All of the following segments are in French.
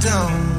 down.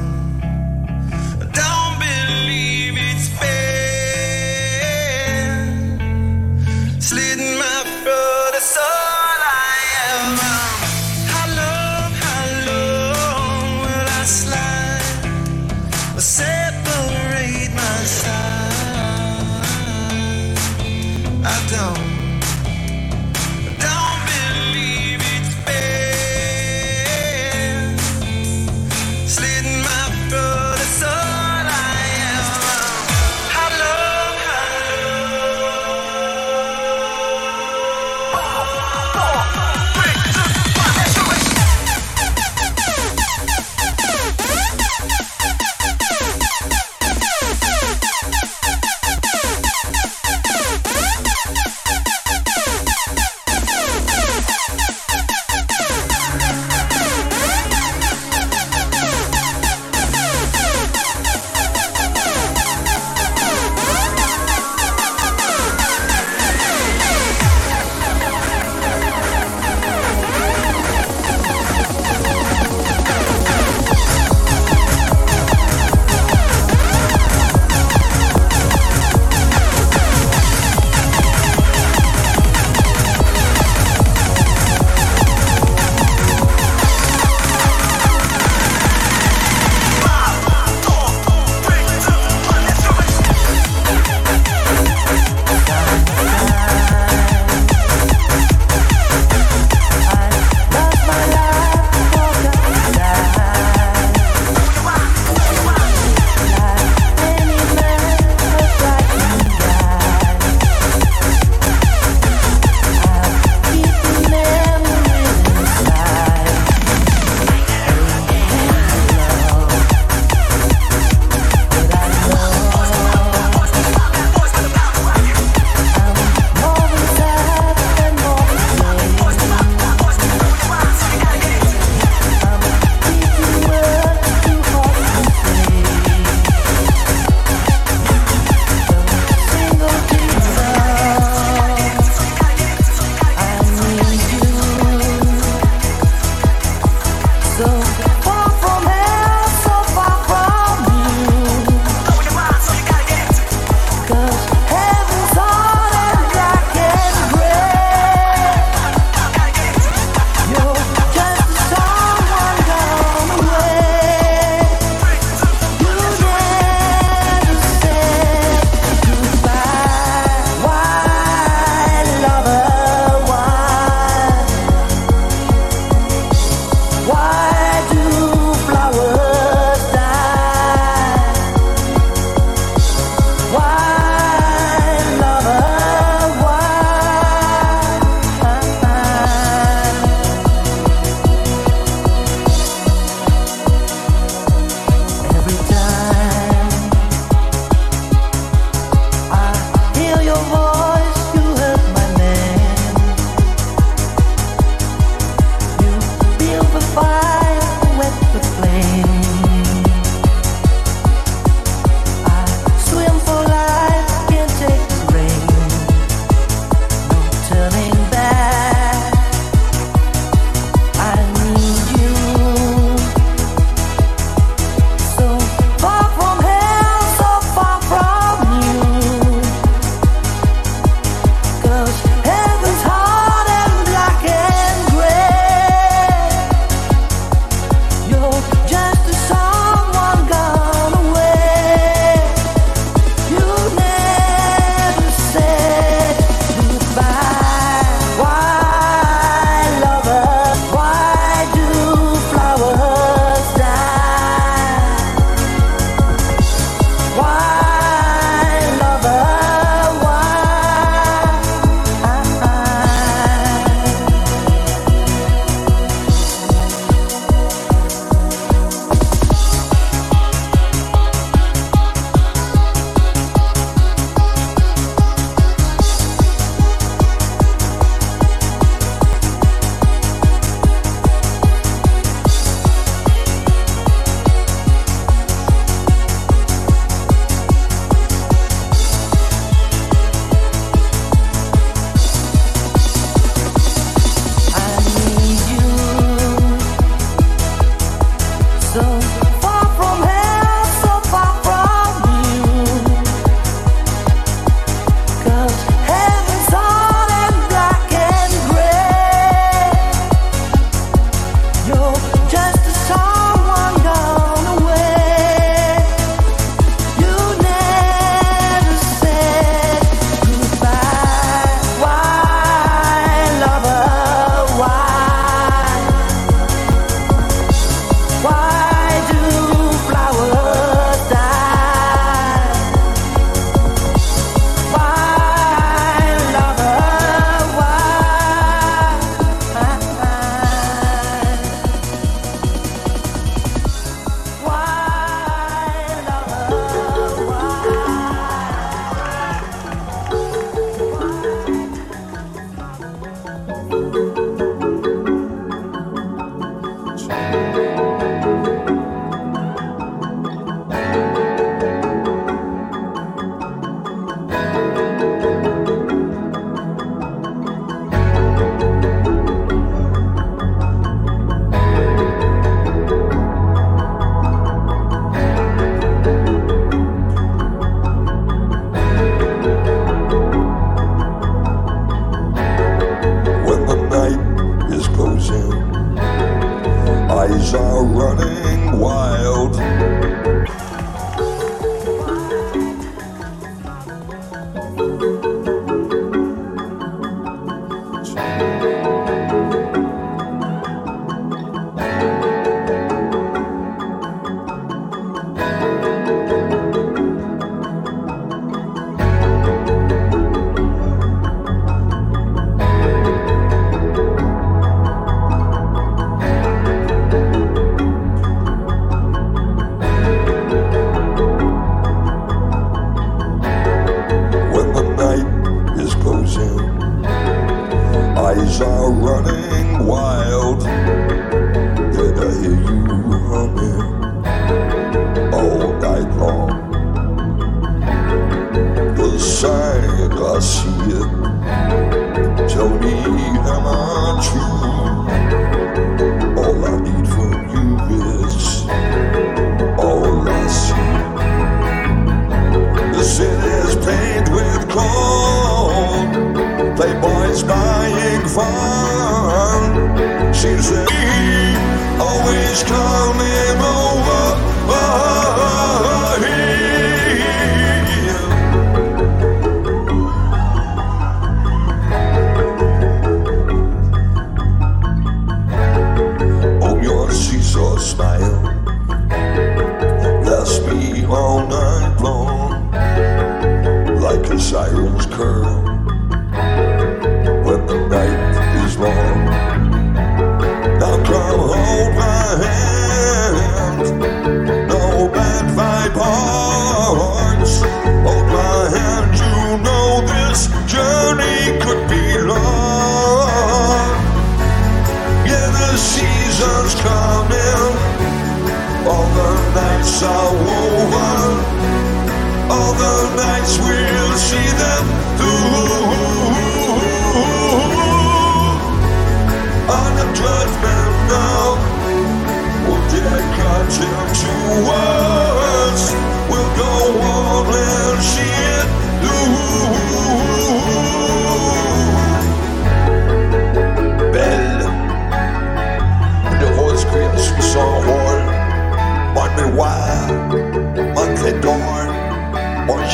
Please call me.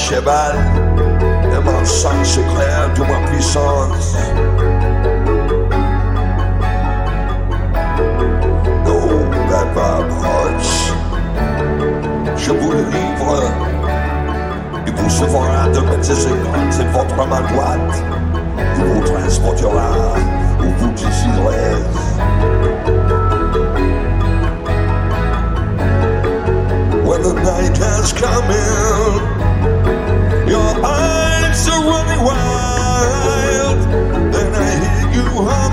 cheval et ma sens de ma puissance. No paper approach. Je vous le livre et vous se verra de petits écrans, c'est votre main droite. Il vous transportera où vous déciderez. the night has come in. your arms are running wild, and I hear you.